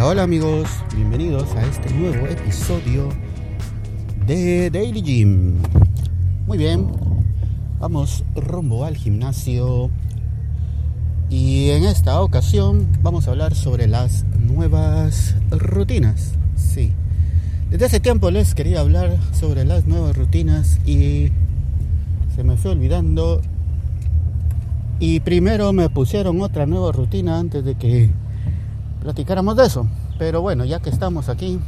Hola amigos, bienvenidos a este nuevo episodio de Daily Gym. Muy bien, vamos rumbo al gimnasio y en esta ocasión vamos a hablar sobre las nuevas rutinas. Sí, desde hace tiempo les quería hablar sobre las nuevas rutinas y se me fue olvidando. Y primero me pusieron otra nueva rutina antes de que platicáramos de eso. Pero bueno, ya que estamos aquí,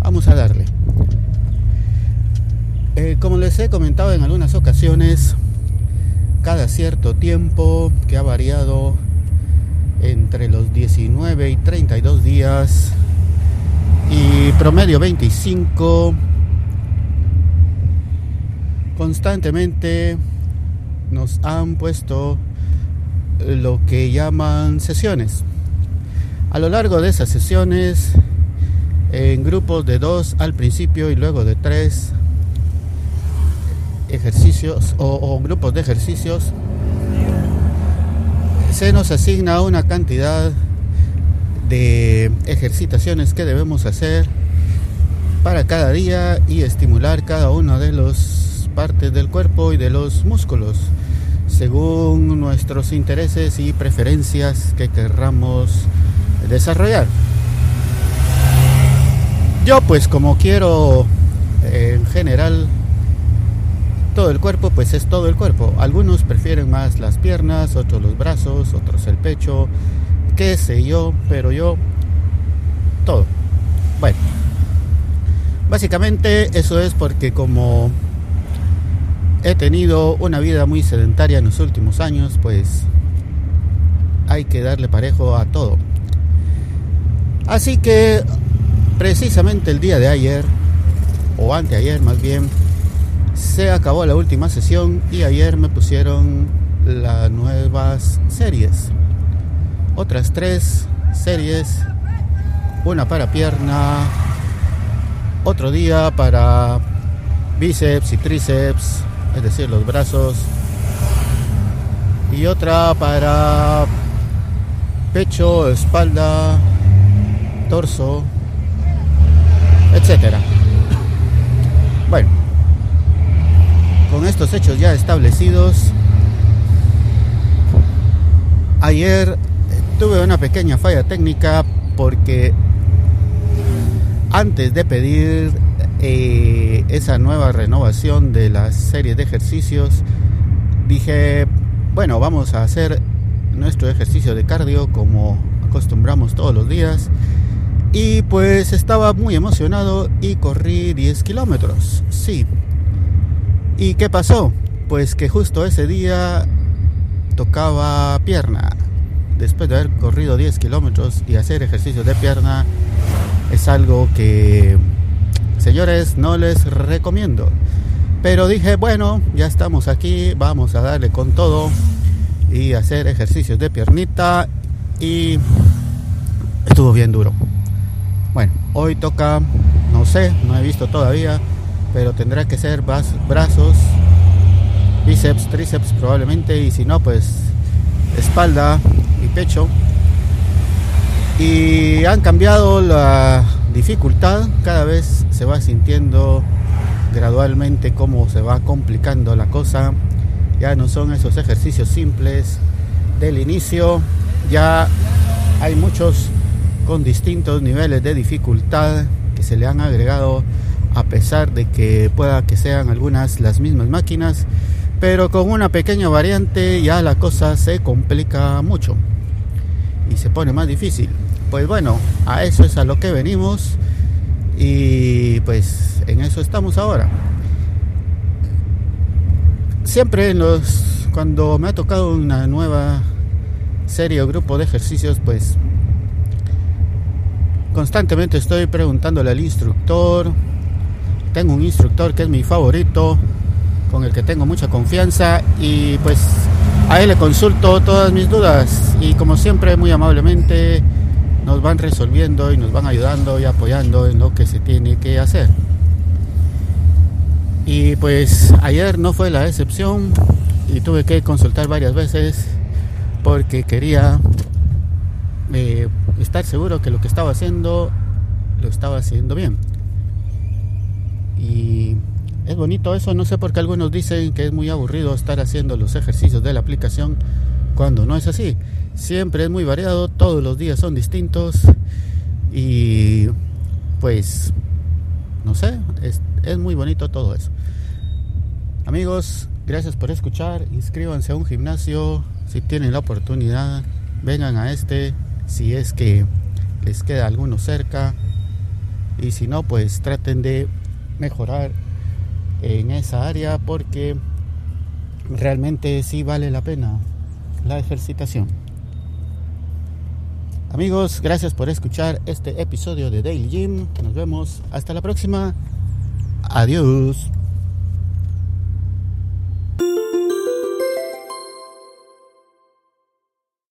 vamos a darle. Eh, como les he comentado en algunas ocasiones, cada cierto tiempo que ha variado entre los 19 y 32 días y promedio 25 constantemente nos han puesto lo que llaman sesiones a lo largo de esas sesiones en grupos de dos al principio y luego de tres ejercicios o, grupos de ejercicios, se nos asigna una cantidad de ejercitaciones que debemos hacer para cada día y estimular cada una de las partes del cuerpo y de los músculos según nuestros intereses y preferencias que querramos desarrollar. Yo pues como quiero en general todo el cuerpo, pues es todo el cuerpo. Algunos prefieren más las piernas, otros los brazos, otros el pecho, qué sé yo, pero yo todo. Bueno, básicamente eso es porque como he tenido una vida muy sedentaria en los últimos años, pues hay que darle parejo a todo. Así que precisamente el día de ayer, o anteayer más bien, se acabó la última sesión y ayer me pusieron las nuevas series. Otras tres series, una para pierna, otro día para bíceps y tríceps, es decir, los brazos, y otra para pecho, espalda, torso, etcétera. Bueno, con estos hechos ya establecidos, ayer tuve una pequeña falla técnica porque antes de pedir eh, esa nueva renovación de la serie de ejercicios, dije, bueno, vamos a hacer nuestro ejercicio de cardio como acostumbramos todos los días. Y pues estaba muy emocionado y corrí 10 kilómetros. Sí, ¿Y qué pasó? Pues que justo ese día tocaba pierna. Después de haber corrido 10 kilómetros y hacer ejercicio de pierna, es algo que, señores, no les recomiendo. Pero dije, bueno, ya estamos aquí, vamos a darle con todo y hacer ejercicios de piernita y estuvo bien duro. Bueno, hoy toca, no sé, no he visto todavía pero tendrá que ser brazos, bíceps, tríceps probablemente, y si no, pues espalda y pecho. Y han cambiado la dificultad, cada vez se va sintiendo gradualmente cómo se va complicando la cosa. Ya no son esos ejercicios simples del inicio, ya hay muchos con distintos niveles de dificultad que se le han agregado a pesar de que pueda que sean algunas las mismas máquinas, pero con una pequeña variante ya la cosa se complica mucho y se pone más difícil. Pues bueno, a eso es a lo que venimos y pues en eso estamos ahora. Siempre en los cuando me ha tocado una nueva serie o grupo de ejercicios, pues constantemente estoy preguntándole al instructor tengo un instructor que es mi favorito, con el que tengo mucha confianza y pues a él le consulto todas mis dudas y como siempre muy amablemente nos van resolviendo y nos van ayudando y apoyando en lo que se tiene que hacer. Y pues ayer no fue la excepción y tuve que consultar varias veces porque quería eh, estar seguro que lo que estaba haciendo lo estaba haciendo bien. Y es bonito eso, no sé por qué algunos dicen que es muy aburrido estar haciendo los ejercicios de la aplicación cuando no es así. Siempre es muy variado, todos los días son distintos y pues no sé, es, es muy bonito todo eso. Amigos, gracias por escuchar, inscríbanse a un gimnasio si tienen la oportunidad, vengan a este si es que les queda alguno cerca y si no pues traten de mejorar en esa área porque realmente sí vale la pena la ejercitación. Amigos, gracias por escuchar este episodio de Daily Gym. Nos vemos hasta la próxima. Adiós.